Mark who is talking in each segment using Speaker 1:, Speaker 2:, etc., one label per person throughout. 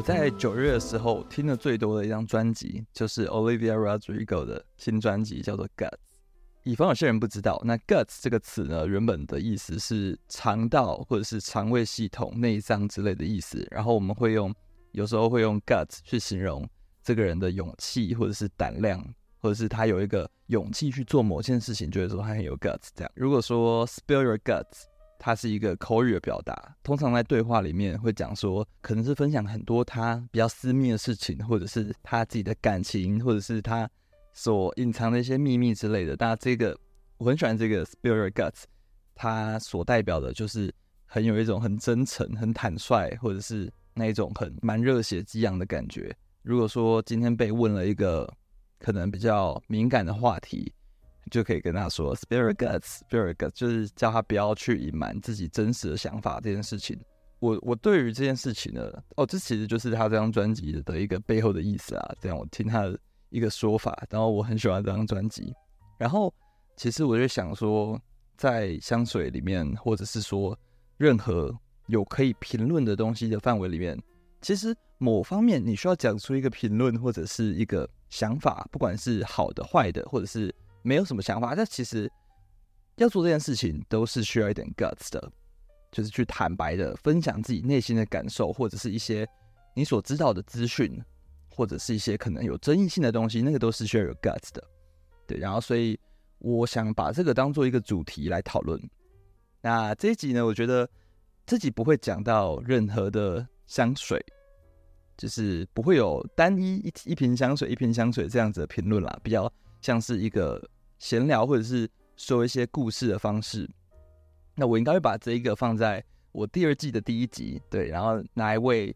Speaker 1: 我在九月的时候听的最多的一张专辑，就是 Olivia Rodrigo 的新专辑，叫做 Guts。以防有些人不知道，那 Guts 这个词呢，原本的意思是肠道或者是肠胃系统、内脏之类的意思。然后我们会用，有时候会用 Guts 去形容这个人的勇气，或者是胆量，或者是他有一个勇气去做某件事情，觉得说他很有 Guts。这样，如果说 Spill your guts。它是一个口语的表达，通常在对话里面会讲说，可能是分享很多他比较私密的事情，或者是他自己的感情，或者是他所隐藏的一些秘密之类的。那这个我很喜欢这个 Spill your guts，它所代表的就是很有一种很真诚、很坦率，或者是那一种很蛮热血激昂的感觉。如果说今天被问了一个可能比较敏感的话题，就可以跟他说，spirit guts，spirit guts，就是叫他不要去隐瞒自己真实的想法这件事情。我我对于这件事情呢，哦，这其实就是他这张专辑的一个背后的意思啊。这样我听他的一个说法，然后我很喜欢这张专辑。然后其实我就想说，在香水里面，或者是说任何有可以评论的东西的范围里面，其实某方面你需要讲出一个评论或者是一个想法，不管是好的、坏的，或者是。没有什么想法，但其实要做这件事情都是需要一点 guts 的，就是去坦白的分享自己内心的感受，或者是一些你所知道的资讯，或者是一些可能有争议性的东西，那个都是需要有 guts 的。对，然后所以我想把这个当做一个主题来讨论。那这一集呢，我觉得自己不会讲到任何的香水，就是不会有单一一一瓶香水、一瓶香水这样子的评论啦，比较。像是一个闲聊，或者是说一些故事的方式，那我应该会把这一个放在我第二季的第一集，对，然后拿来为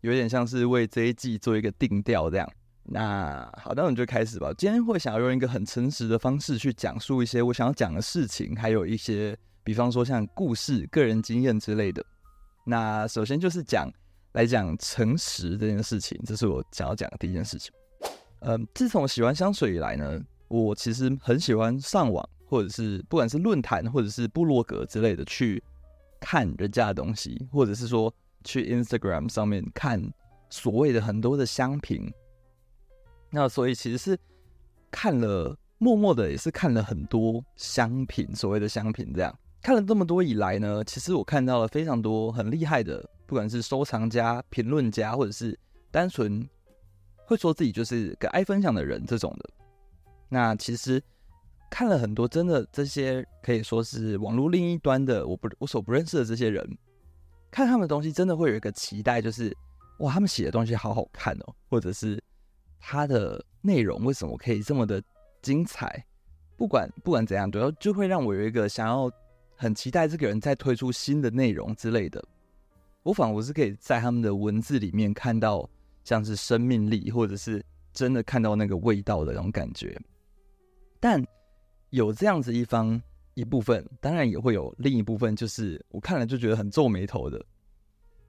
Speaker 1: 有点像是为这一季做一个定调这样。那好，那我们就开始吧。今天会想要用一个很诚实的方式去讲述一些我想要讲的事情，还有一些，比方说像故事、个人经验之类的。那首先就是讲来讲诚实这件事情，这是我想要讲的第一件事情。嗯，自从喜欢香水以来呢，我其实很喜欢上网，或者是不管是论坛，或者是部落格之类的，去看人家的东西，或者是说去 Instagram 上面看所谓的很多的香评。那所以其实是看了，默默的也是看了很多香品，所谓的香品这样看了这么多以来呢，其实我看到了非常多很厉害的，不管是收藏家、评论家，或者是单纯。会说自己就是个爱分享的人这种的，那其实看了很多，真的这些可以说是网络另一端的，我不我所不认识的这些人，看他们的东西真的会有一个期待，就是哇，他们写的东西好好看哦，或者是他的内容为什么可以这么的精彩？不管不管怎样，都要就会让我有一个想要很期待这个人再推出新的内容之类的。我仿佛是可以在他们的文字里面看到。像是生命力，或者是真的看到那个味道的那种感觉，但有这样子一方一部分，当然也会有另一部分，就是我看了就觉得很皱眉头的。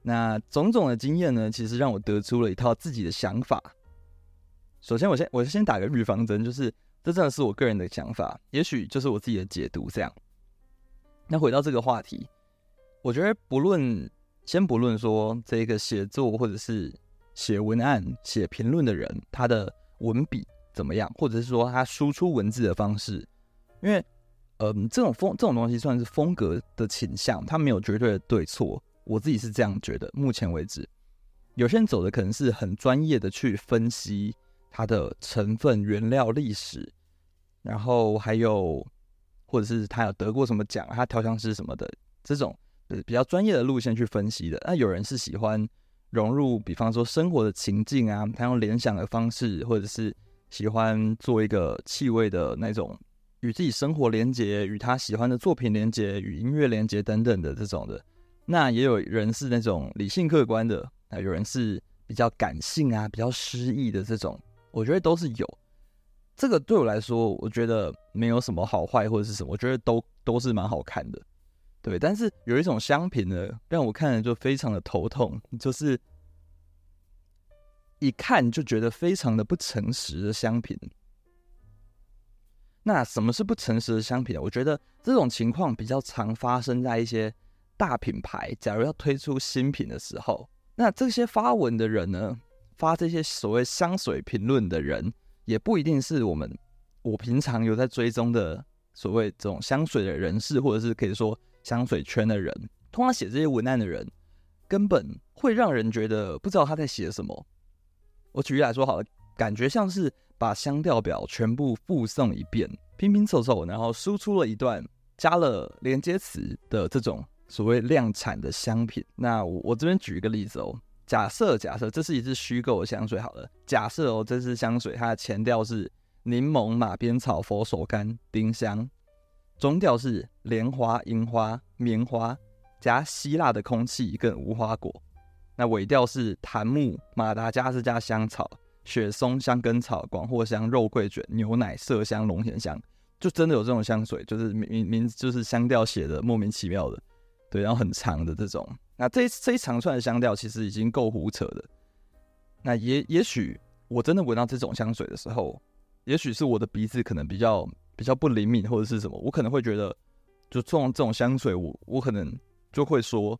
Speaker 1: 那种种的经验呢，其实让我得出了一套自己的想法。首先，我先我先打个预防针，就是这真的是我个人的想法，也许就是我自己的解读这样。那回到这个话题，我觉得不论先不论说这个写作或者是。写文案、写评论的人，他的文笔怎么样，或者是说他输出文字的方式？因为，嗯、这种风这种东西算是风格的倾向，它没有绝对的对错。我自己是这样觉得。目前为止，有些人走的可能是很专业的去分析它的成分、原料、历史，然后还有或者是他有得过什么奖，他调香师什么的这种比较专业的路线去分析的。那有人是喜欢。融入，比方说生活的情境啊，他用联想的方式，或者是喜欢做一个气味的那种与自己生活连接，与他喜欢的作品连接，与音乐连接等等的这种的。那也有人是那种理性客观的，那有人是比较感性啊，比较诗意的这种，我觉得都是有。这个对我来说，我觉得没有什么好坏或者是什么，我觉得都都是蛮好看的。对，但是有一种香品呢，让我看了就非常的头痛，就是一看就觉得非常的不诚实的香品。那什么是不诚实的香品呢？我觉得这种情况比较常发生在一些大品牌，假如要推出新品的时候，那这些发文的人呢，发这些所谓香水评论的人，也不一定是我们我平常有在追踪的所谓这种香水的人士，或者是可以说香水圈的人。通常写这些文案的人，根本会让人觉得不知道他在写什么。我举例来说好了，感觉像是把香调表全部复诵一遍，拼拼凑凑，然后输出了一段加了连接词的这种所谓量产的香品。那我我这边举一个例子哦。假设假设这是一支虚构的香水好了，假设哦，这支香水它的前调是柠檬、马鞭草、佛手柑、丁香，中调是莲花、樱花、棉花加希腊的空气跟无花果，那尾调是檀木、马达加斯加香草、雪松、香根草、广藿香、肉桂卷、牛奶、麝香、龙涎香，就真的有这种香水，就是名名就是香调写的莫名其妙的，对，然后很长的这种。那这这一长串的香调其实已经够胡扯的。那也也许我真的闻到这种香水的时候，也许是我的鼻子可能比较比较不灵敏，或者是什么，我可能会觉得，就这种这种香水我，我可能就会说，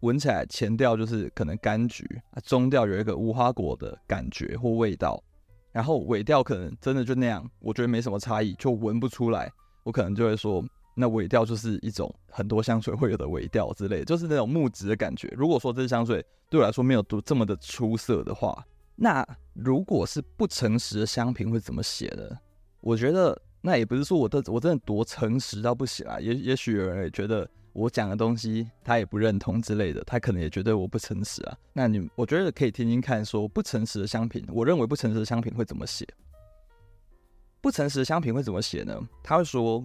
Speaker 1: 闻起来前调就是可能柑橘，中调有一个无花果的感觉或味道，然后尾调可能真的就那样，我觉得没什么差异，就闻不出来，我可能就会说。那尾调就是一种很多香水会有的尾调之类，就是那种木质的感觉。如果说这支香水对我来说没有读这么的出色的话，那如果是不诚实的香评会怎么写呢？我觉得那也不是说我的我真的多诚实到不行啊。也也许有人也觉得我讲的东西他也不认同之类的，他可能也觉得我不诚实啊。那你我觉得可以听听看，说不诚实的香评，我认为不诚实的香评会怎么写？不诚实的香评会怎么写呢？他会说。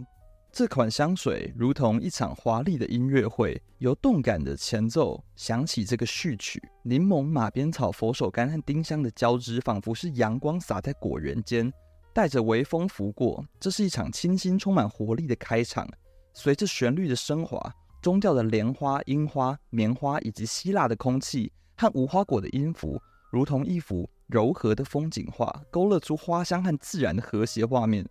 Speaker 1: 这款香水如同一场华丽的音乐会，由动感的前奏响起这个序曲，柠檬、马鞭草、佛手柑和丁香的交织，仿佛是阳光洒在果园间，带着微风拂过。这是一场清新、充满活力的开场。随着旋律的升华，中调的莲花、樱花、棉花以及希腊的空气和无花果的音符，如同一幅柔和的风景画，勾勒出花香和自然的和谐画面。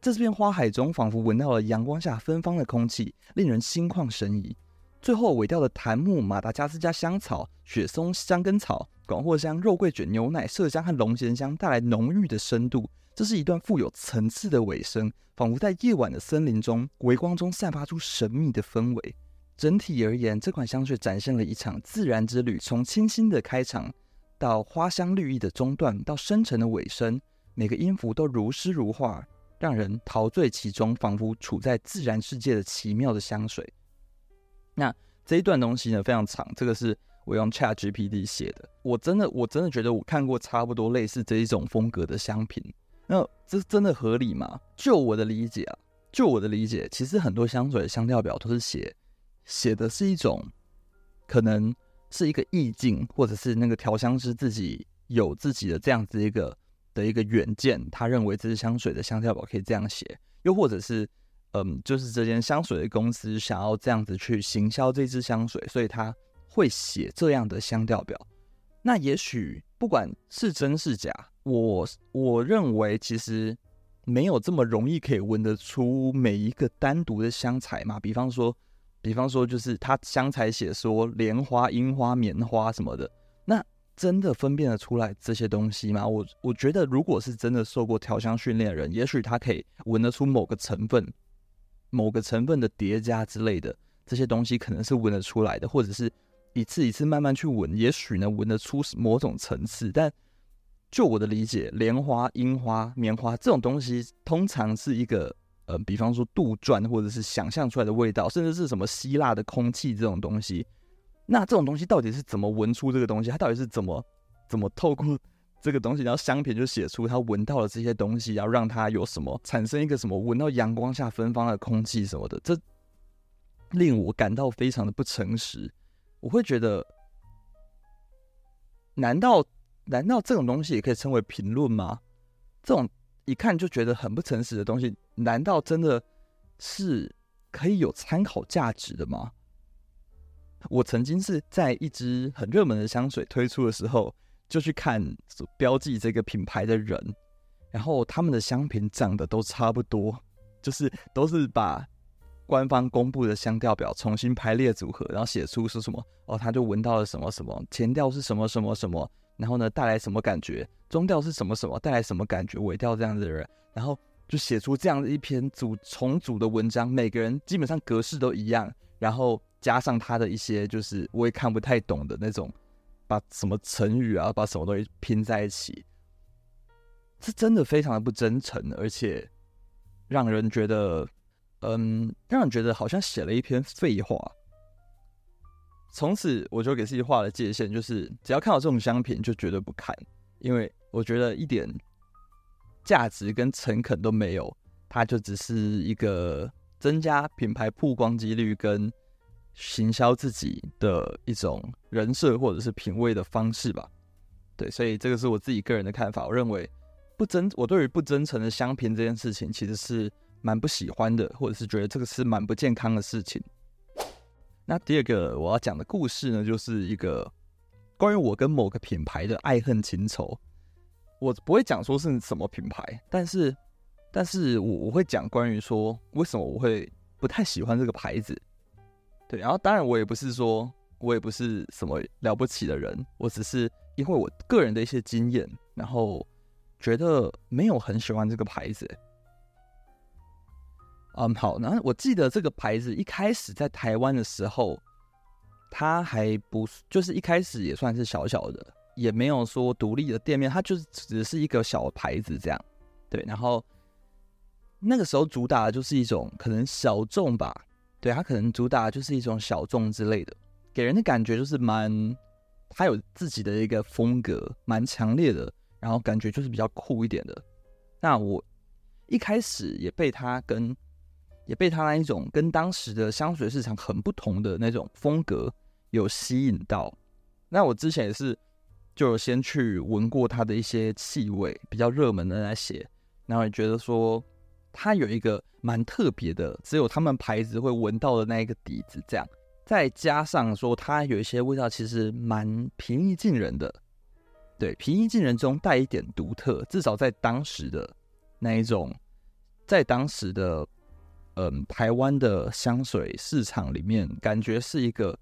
Speaker 1: 在这片花海中，仿佛闻到了阳光下芬芳的空气，令人心旷神怡。最后尾调的檀木、马达加斯加香草、雪松、香根草、广藿香、肉桂卷、牛奶、麝香和龙涎香带来浓郁的深度。这是一段富有层次的尾声，仿佛在夜晚的森林中，微光中散发出神秘的氛围。整体而言，这款香水展现了一场自然之旅，从清新的开场到花香绿意的中段，到深沉的尾声，每个音符都如诗如画。让人陶醉其中，仿佛处在自然世界的奇妙的香水。那这一段东西呢，非常长，这个是我用 ChatGPT 写的。我真的，我真的觉得我看过差不多类似这一种风格的香品。那这真的合理吗？就我的理解啊，就我的理解，其实很多香水的香调表都是写写的是一种，可能是一个意境，或者是那个调香师自己有自己的这样子一个。的一个远见，他认为这支香水的香调表可以这样写，又或者是，嗯，就是这间香水的公司想要这样子去行销这支香水，所以他会写这样的香调表。那也许不管是真是假，我我认为其实没有这么容易可以闻得出每一个单独的香材嘛。比方说，比方说就是他香材写说莲花、樱花、棉花什么的，那。真的分辨得出来这些东西吗？我我觉得，如果是真的受过调香训练的人，也许他可以闻得出某个成分、某个成分的叠加之类的这些东西，可能是闻得出来的，或者是一次一次慢慢去闻，也许能闻得出某种层次。但就我的理解，莲花、樱花、棉花这种东西，通常是一个呃，比方说杜撰或者是想象出来的味道，甚至是什么希腊的空气这种东西。那这种东西到底是怎么闻出这个东西？它到底是怎么怎么透过这个东西，然后香品就写出它闻到了这些东西，然后让它有什么产生一个什么闻到阳光下芬芳的空气什么的，这令我感到非常的不诚实。我会觉得，难道难道这种东西也可以称为评论吗？这种一看就觉得很不诚实的东西，难道真的是可以有参考价值的吗？我曾经是在一支很热门的香水推出的时候，就去看标记这个品牌的人，然后他们的香品长得都差不多，就是都是把官方公布的香调表重新排列组合，然后写出是什么哦，他就闻到了什么什么，前调是什么什么什么，然后呢带来什么感觉，中调是什么什么带来什么感觉，尾调这样子的人，然后就写出这样的一篇组重组的文章，每个人基本上格式都一样，然后加上他的一些就是我也看不太懂的那种，把什么成语啊，把什么东西拼在一起，是真的非常的不真诚，而且让人觉得。嗯，让人觉得好像写了一篇废话。从此我就给自己画了界限，就是只要看到这种香品就绝对不看，因为我觉得一点价值跟诚恳都没有，它就只是一个增加品牌曝光几率跟行销自己的一种人设或者是品味的方式吧。对，所以这个是我自己个人的看法。我认为不真，我对于不真诚的香品这件事情，其实是。蛮不喜欢的，或者是觉得这个是蛮不健康的事情。那第二个我要讲的故事呢，就是一个关于我跟某个品牌的爱恨情仇。我不会讲说是什么品牌，但是，但是我我会讲关于说为什么我会不太喜欢这个牌子。对，然后当然我也不是说我也不是什么了不起的人，我只是因为我个人的一些经验，然后觉得没有很喜欢这个牌子。嗯，好，然后我记得这个牌子一开始在台湾的时候，它还不就是一开始也算是小小的，也没有说独立的店面，它就是只是一个小牌子这样。对，然后那个时候主打的就是一种可能小众吧，对，它可能主打就是一种小众之类的，给人的感觉就是蛮，它有自己的一个风格，蛮强烈的，然后感觉就是比较酷一点的。那我一开始也被它跟也被他那一种跟当时的香水市场很不同的那种风格有吸引到。那我之前也是，就有先去闻过他的一些气味，比较热门的那些，然后也觉得说他有一个蛮特别的，只有他们牌子会闻到的那一个底子。这样，再加上说他有一些味道其实蛮平易近人的，对，平易近人中带一点独特，至少在当时的那一种，在当时的。嗯，台湾的香水市场里面，感觉是一个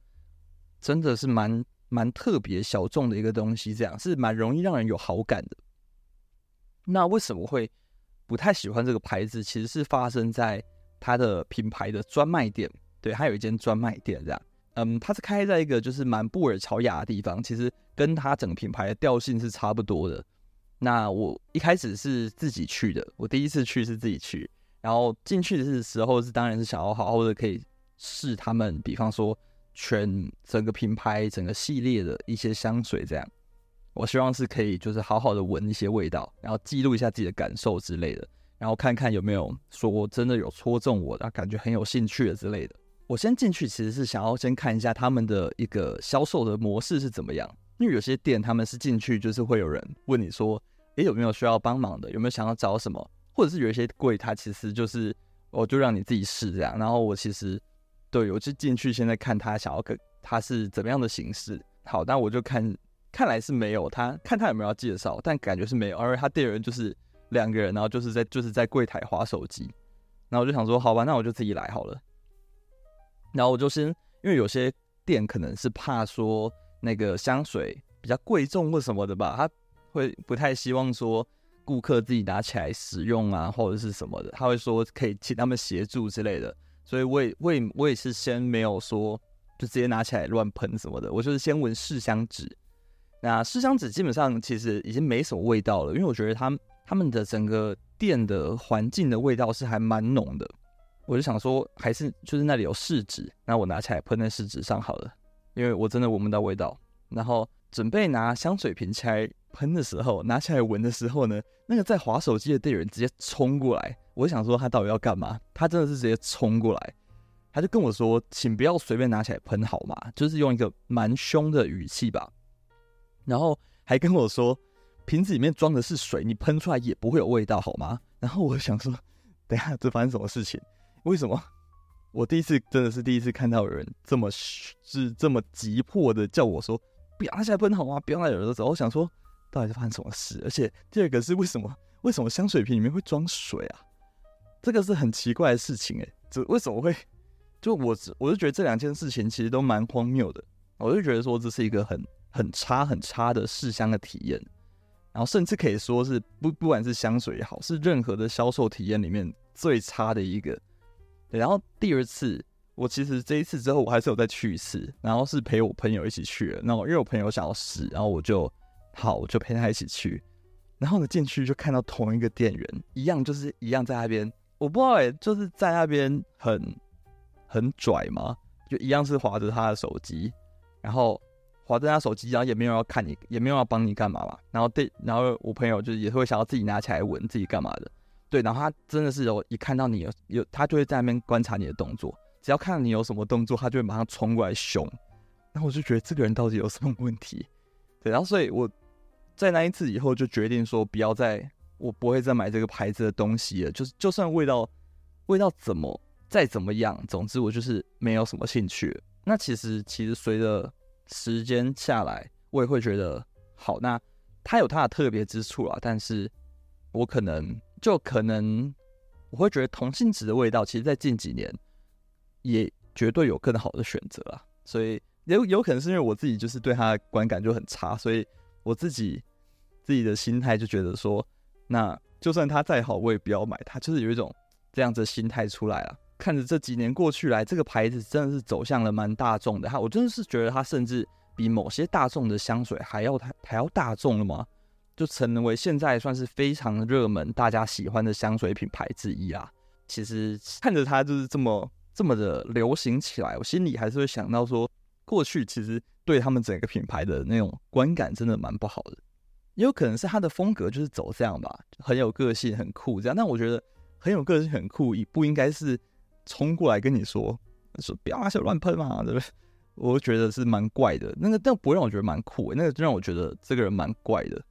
Speaker 1: 真的是蛮蛮特别小众的一个东西，这样是蛮容易让人有好感的。那为什么会不太喜欢这个牌子？其实是发生在它的品牌的专卖店，对，它有一间专卖店这样。嗯，它是开在一个就是蛮布尔乔亚的地方，其实跟它整个品牌的调性是差不多的。那我一开始是自己去的，我第一次去是自己去。然后进去的时候是，当然是想要好好的可以试他们，比方说全整个品牌、整个系列的一些香水这样。我希望是可以就是好好的闻一些味道，然后记录一下自己的感受之类的，然后看看有没有说真的有戳中我的，感觉很有兴趣的之类的。我先进去其实是想要先看一下他们的一个销售的模式是怎么样，因为有些店他们是进去就是会有人问你说，诶，有没有需要帮忙的，有没有想要找什么？或者是有一些柜，它其实就是，我就让你自己试这样。然后我其实，对，我就进去，现在看他想要可他是怎么样的形式。好，那我就看，看来是没有他，看他有没有要介绍，但感觉是没有。而他店员就是两个人，然后就是在就是在柜台划手机。然后我就想说，好吧，那我就自己来好了。然后我就先，因为有些店可能是怕说那个香水比较贵重或什么的吧，他会不太希望说。顾客自己拿起来使用啊，或者是什么的，他会说可以请他们协助之类的，所以我也我也我也是先没有说就直接拿起来乱喷什么的，我就是先闻试香纸。那试香纸基本上其实已经没什么味道了，因为我觉得他他们的整个店的环境的味道是还蛮浓的，我就想说还是就是那里有试纸，那我拿起来喷在试纸上好了，因为我真的闻不到味道，然后准备拿香水瓶拆。喷的时候，拿起来闻的时候呢，那个在划手机的店员直接冲过来，我想说他到底要干嘛？他真的是直接冲过来，他就跟我说：“请不要随便拿起来喷好吗？”就是用一个蛮凶的语气吧，然后还跟我说：“瓶子里面装的是水，你喷出来也不会有味道好吗？”然后我想说：“等下这发生什么事情？为什么？我第一次真的是第一次看到有人这么是这么急迫的叫我说不要拿起来喷好吗？不要拿耳朵走。”我想说。到底是发生什么事？而且第二个是为什么？为什么香水瓶里面会装水啊？这个是很奇怪的事情诶，这为什么会就我我就觉得这两件事情其实都蛮荒谬的，我就觉得说这是一个很很差很差的试香的体验，然后甚至可以说是不不管是香水也好，是任何的销售体验里面最差的一个。然后第二次，我其实这一次之后我还是有再去一次，然后是陪我朋友一起去的，然后因为我朋友想要试，然后我就好，我就陪他一起去，然后呢进去就看到同一个店员，一样就是一样在那边，我不知道哎，就是在那边很。很拽嘛？就一样是划着他的手机，然后划着他手机，然后也没有要看你，也没有要帮你干嘛嘛。然后对，然后我朋友就是也会想要自己拿起来闻自己干嘛的。对，然后他真的是有一看到你有有，他就会在那边观察你的动作。只要看到你有什么动作，他就会马上冲过来凶。然后我就觉得这个人到底有什么问题？对，然后所以我在那一次以后就决定说，不要再，我不会再买这个牌子的东西了。就是就算味道味道怎么。再怎么样，总之我就是没有什么兴趣。那其实，其实随着时间下来，我也会觉得好。那它有它的特别之处啊，但是我可能就可能我会觉得同性质的味道，其实在近几年也绝对有更好的选择啊。所以有有可能是因为我自己就是对它的观感就很差，所以我自己自己的心态就觉得说，那就算它再好，我也不要买它，就是有一种这样子的心态出来了。看着这几年过去来，这个牌子真的是走向了蛮大众的。哈，我真的是觉得它甚至比某些大众的香水还要还还要大众了吗？就成为现在算是非常热门、大家喜欢的香水品牌之一啊。其实看着它就是这么这么的流行起来，我心里还是会想到说，过去其实对他们整个品牌的那种观感真的蛮不好的。也有可能是他的风格就是走这样吧，很有个性、很酷这样。但我觉得很有个性、很酷，也不应该是。冲过来跟你说，说不要拿手乱喷嘛，对不对？我觉得是蛮怪的。那个，但不会让我觉得蛮酷，那个就让我觉得这个人蛮怪的。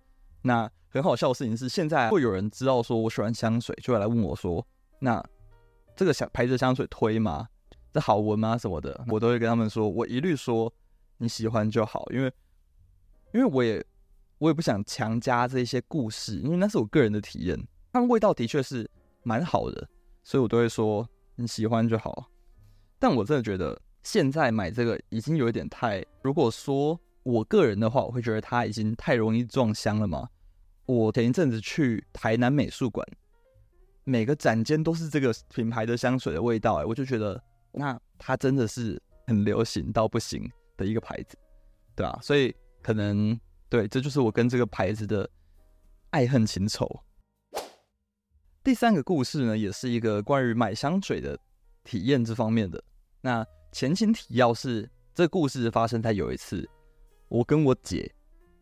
Speaker 1: 那很好笑的事情是，现在会有人知道说我喜欢香水，就会来问我说：“那这个香牌子香水推吗？这好闻吗？什么的？”我都会跟他们说，我一律说你喜欢就好，因为因为我也我也不想强加这些故事，因为那是我个人的体验。它味道的确是蛮好的，所以我都会说。你喜欢就好，但我真的觉得现在买这个已经有一点太……如果说我个人的话，我会觉得它已经太容易撞香了嘛。我前一阵子去台南美术馆，每个展间都是这个品牌的香水的味道，哎，我就觉得那它真的是很流行到不行的一个牌子，对啊，所以可能对，这就是我跟这个牌子的爱恨情仇。第三个故事呢，也是一个关于买香水的体验这方面的。那前情提要是，这故事发生在有一次，我跟我姐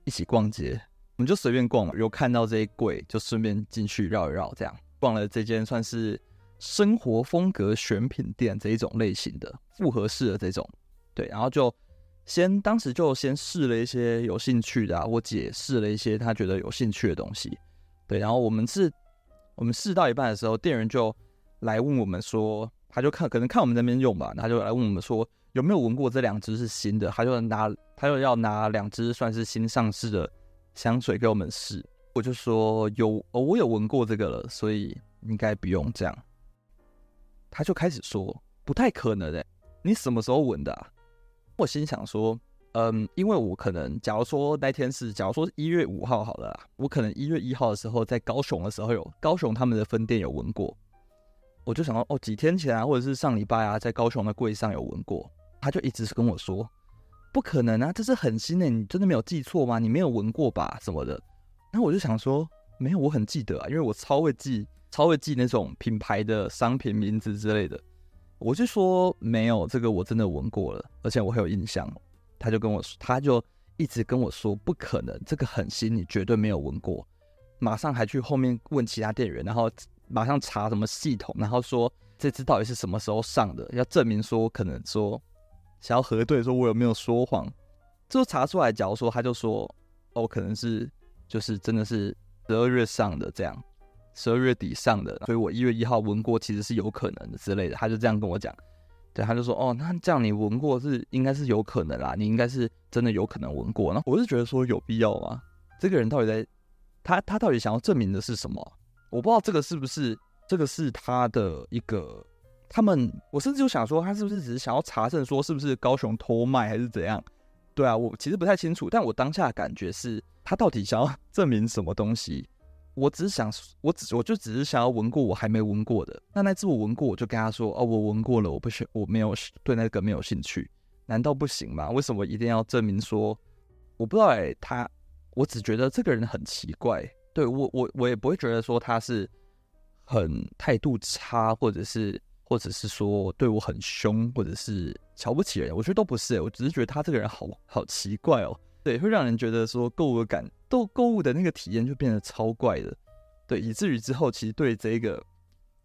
Speaker 1: 一起逛街，我们就随便逛嘛，有看到这一柜，就顺便进去绕一绕，这样逛了这间算是生活风格选品店这一种类型的复合式的这种，对，然后就先当时就先试了一些有兴趣的啊，我姐试了一些她觉得有兴趣的东西，对，然后我们是。我们试到一半的时候，店员就来问我们说，他就看可能看我们那边用吧，他就来问我们说有没有闻过这两支是新的，他就拿他就要拿两支算是新上市的香水给我们试，我就说有，哦，我有闻过这个了，所以应该不用这样。他就开始说不太可能的，你什么时候闻的啊？我心想说。嗯，因为我可能，假如说那天是，假如说一月五号好了，我可能一月一号的时候在高雄的时候有高雄他们的分店有闻过，我就想到哦，几天前啊，或者是上礼拜啊，在高雄的柜上有闻过，他就一直是跟我说，不可能啊，这是很新的，你真的没有记错吗？你没有闻过吧什么的？然后我就想说，没有，我很记得啊，因为我超会记，超会记那种品牌的商品名字之类的，我就说没有，这个我真的闻过了，而且我很有印象。他就跟我说，他就一直跟我说不可能，这个很新，你绝对没有闻过。马上还去后面问其他店员，然后马上查什么系统，然后说这支到底是什么时候上的，要证明说可能说想要核对说我有没有说谎。最后查出来，假如说他就说哦，可能是就是真的是十二月上的这样，十二月底上的，所以我一月一号闻过，其实是有可能的之类的。他就这样跟我讲。对，他就说，哦，那这样你闻过是应该是有可能啦，你应该是真的有可能闻过。那我是觉得说有必要吗？这个人到底在，他他到底想要证明的是什么？我不知道这个是不是这个是他的一个他们，我甚至就想说，他是不是只是想要查证说是不是高雄偷卖还是怎样？对啊，我其实不太清楚，但我当下的感觉是他到底想要证明什么东西？我只是想，我只我就只是想要闻过我还没闻过的。那那次我闻过，我就跟他说，哦，我闻过了，我不喜，我没有对那个没有兴趣。难道不行吗？为什么一定要证明说？我不知道哎、他，我只觉得这个人很奇怪。对我，我我也不会觉得说他是很态度差，或者是。或者是说对我很凶，或者是瞧不起人，我觉得都不是、欸。我只是觉得他这个人好好奇怪哦，对，会让人觉得说购物感，购购物的那个体验就变得超怪的，对，以至于之后其实对这个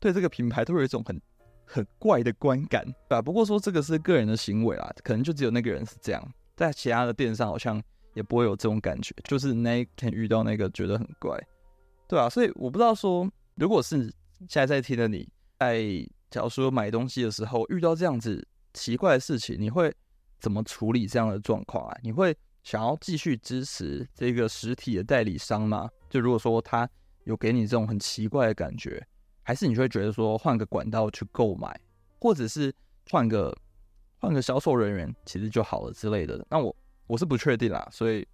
Speaker 1: 对这个品牌都有一种很很怪的观感，对吧？不过说这个是个人的行为啦，可能就只有那个人是这样，在其他的店上好像也不会有这种感觉，就是那一天遇到那个觉得很怪，对啊，所以我不知道说，如果是现在在听的你在。假如说买东西的时候遇到这样子奇怪的事情，你会怎么处理这样的状况啊？你会想要继续支持这个实体的代理商吗？就如果说他有给你这种很奇怪的感觉，还是你会觉得说换个管道去购买，或者是换个换个销售人员其实就好了之类的？那我我是不确定啦，所以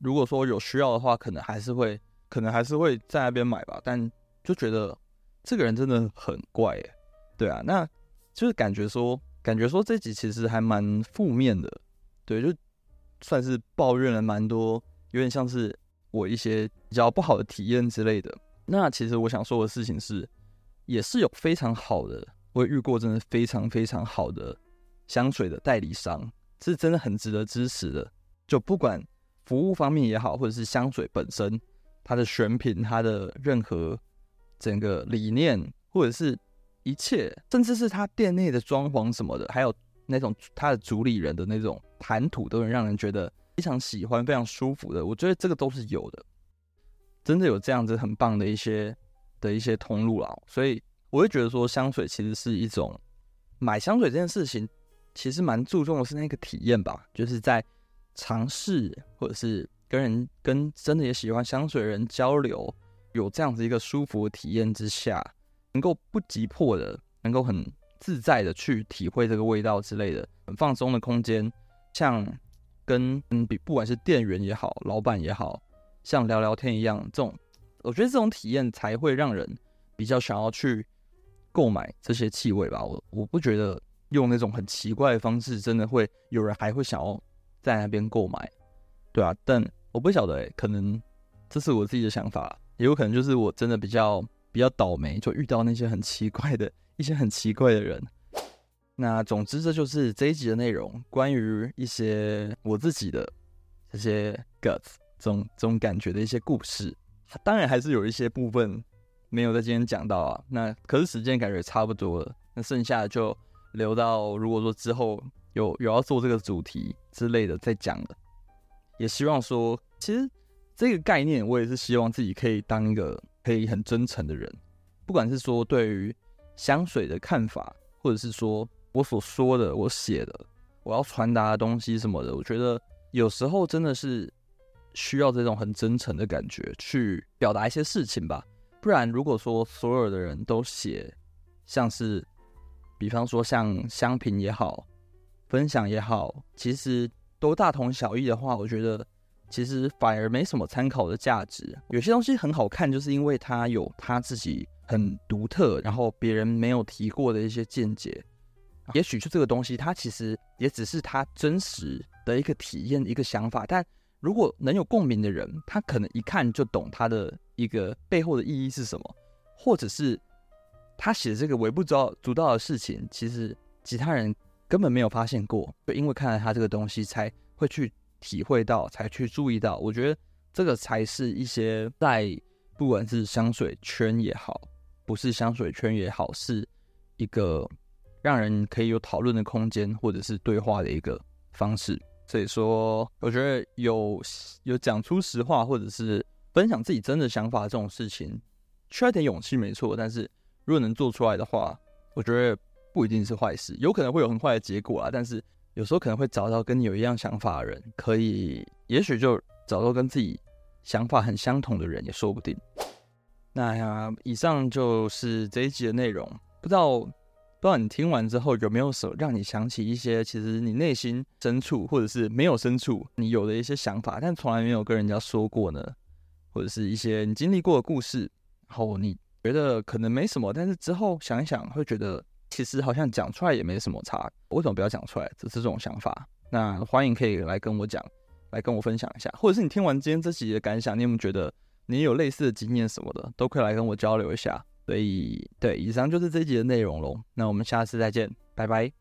Speaker 1: 如果说有需要的话，可能还是会可能还是会在那边买吧。但就觉得这个人真的很怪耶。对啊，那就是感觉说，感觉说这集其实还蛮负面的，对，就算是抱怨了蛮多，有点像是我一些比较不好的体验之类的。那其实我想说的事情是，也是有非常好的，我也遇过真的非常非常好的香水的代理商，是真的很值得支持的。就不管服务方面也好，或者是香水本身，它的选品，它的任何整个理念，或者是。一切，甚至是他店内的装潢什么的，还有那种他的主理人的那种谈吐，都能让人觉得非常喜欢、非常舒服的。我觉得这个都是有的，真的有这样子很棒的一些的一些通路啦。所以我会觉得说，香水其实是一种买香水这件事情，其实蛮注重的是那个体验吧，就是在尝试或者是跟人跟真的也喜欢香水的人交流，有这样子一个舒服的体验之下。能够不急迫的，能够很自在的去体会这个味道之类的，很放松的空间，像跟嗯，比不管是店员也好，老板也好，像聊聊天一样，这种我觉得这种体验才会让人比较想要去购买这些气味吧。我我不觉得用那种很奇怪的方式，真的会有人还会想要在那边购买，对啊，但我不晓得，可能这是我自己的想法，也有可能就是我真的比较。比较倒霉，就遇到那些很奇怪的一些很奇怪的人。那总之，这就是这一集的内容，关于一些我自己的这些 guts 这种这种感觉的一些故事。当然，还是有一些部分没有在今天讲到啊。那可是时间感觉差不多了，那剩下就留到如果说之后有有要做这个主题之类的再讲了。也希望说，其实这个概念，我也是希望自己可以当一个。可以很真诚的人，不管是说对于香水的看法，或者是说我所说的、我写的、我要传达的东西什么的，我觉得有时候真的是需要这种很真诚的感觉去表达一些事情吧。不然，如果说所有的人都写像是，比方说像香评也好、分享也好，其实都大同小异的话，我觉得。其实反而没什么参考的价值。有些东西很好看，就是因为它有它自己很独特，然后别人没有提过的一些见解。也许就这个东西，它其实也只是他真实的一个体验、一个想法。但如果能有共鸣的人，他可能一看就懂他的一个背后的意义是什么，或者是他写这个微不足道的事情，其实其他人根本没有发现过，就因为看了他这个东西，才会去。体会到才去注意到，我觉得这个才是一些在不管是香水圈也好，不是香水圈也好，是一个让人可以有讨论的空间或者是对话的一个方式。所以说，我觉得有有讲出实话或者是分享自己真的想法这种事情，需要一点勇气没错，但是如果能做出来的话，我觉得不一定是坏事，有可能会有很坏的结果啊，但是。有时候可能会找到跟你有一样想法的人，可以，也许就找到跟自己想法很相同的人也说不定。那呀，以上就是这一集的内容。不知道不知道你听完之后有没有什让你想起一些其实你内心深处或者是没有深处你有的一些想法，但从来没有跟人家说过呢？或者是一些你经历过的故事，然后你觉得可能没什么，但是之后想一想会觉得其实好像讲出来也没什么差，为什么不要讲出来？只是这种想法。那欢迎可以来跟我讲，来跟我分享一下，或者是你听完今天这集的感想，你有没有觉得你有类似的经验什么的，都可以来跟我交流一下。所以，对，以上就是这集的内容喽。那我们下次再见，拜拜。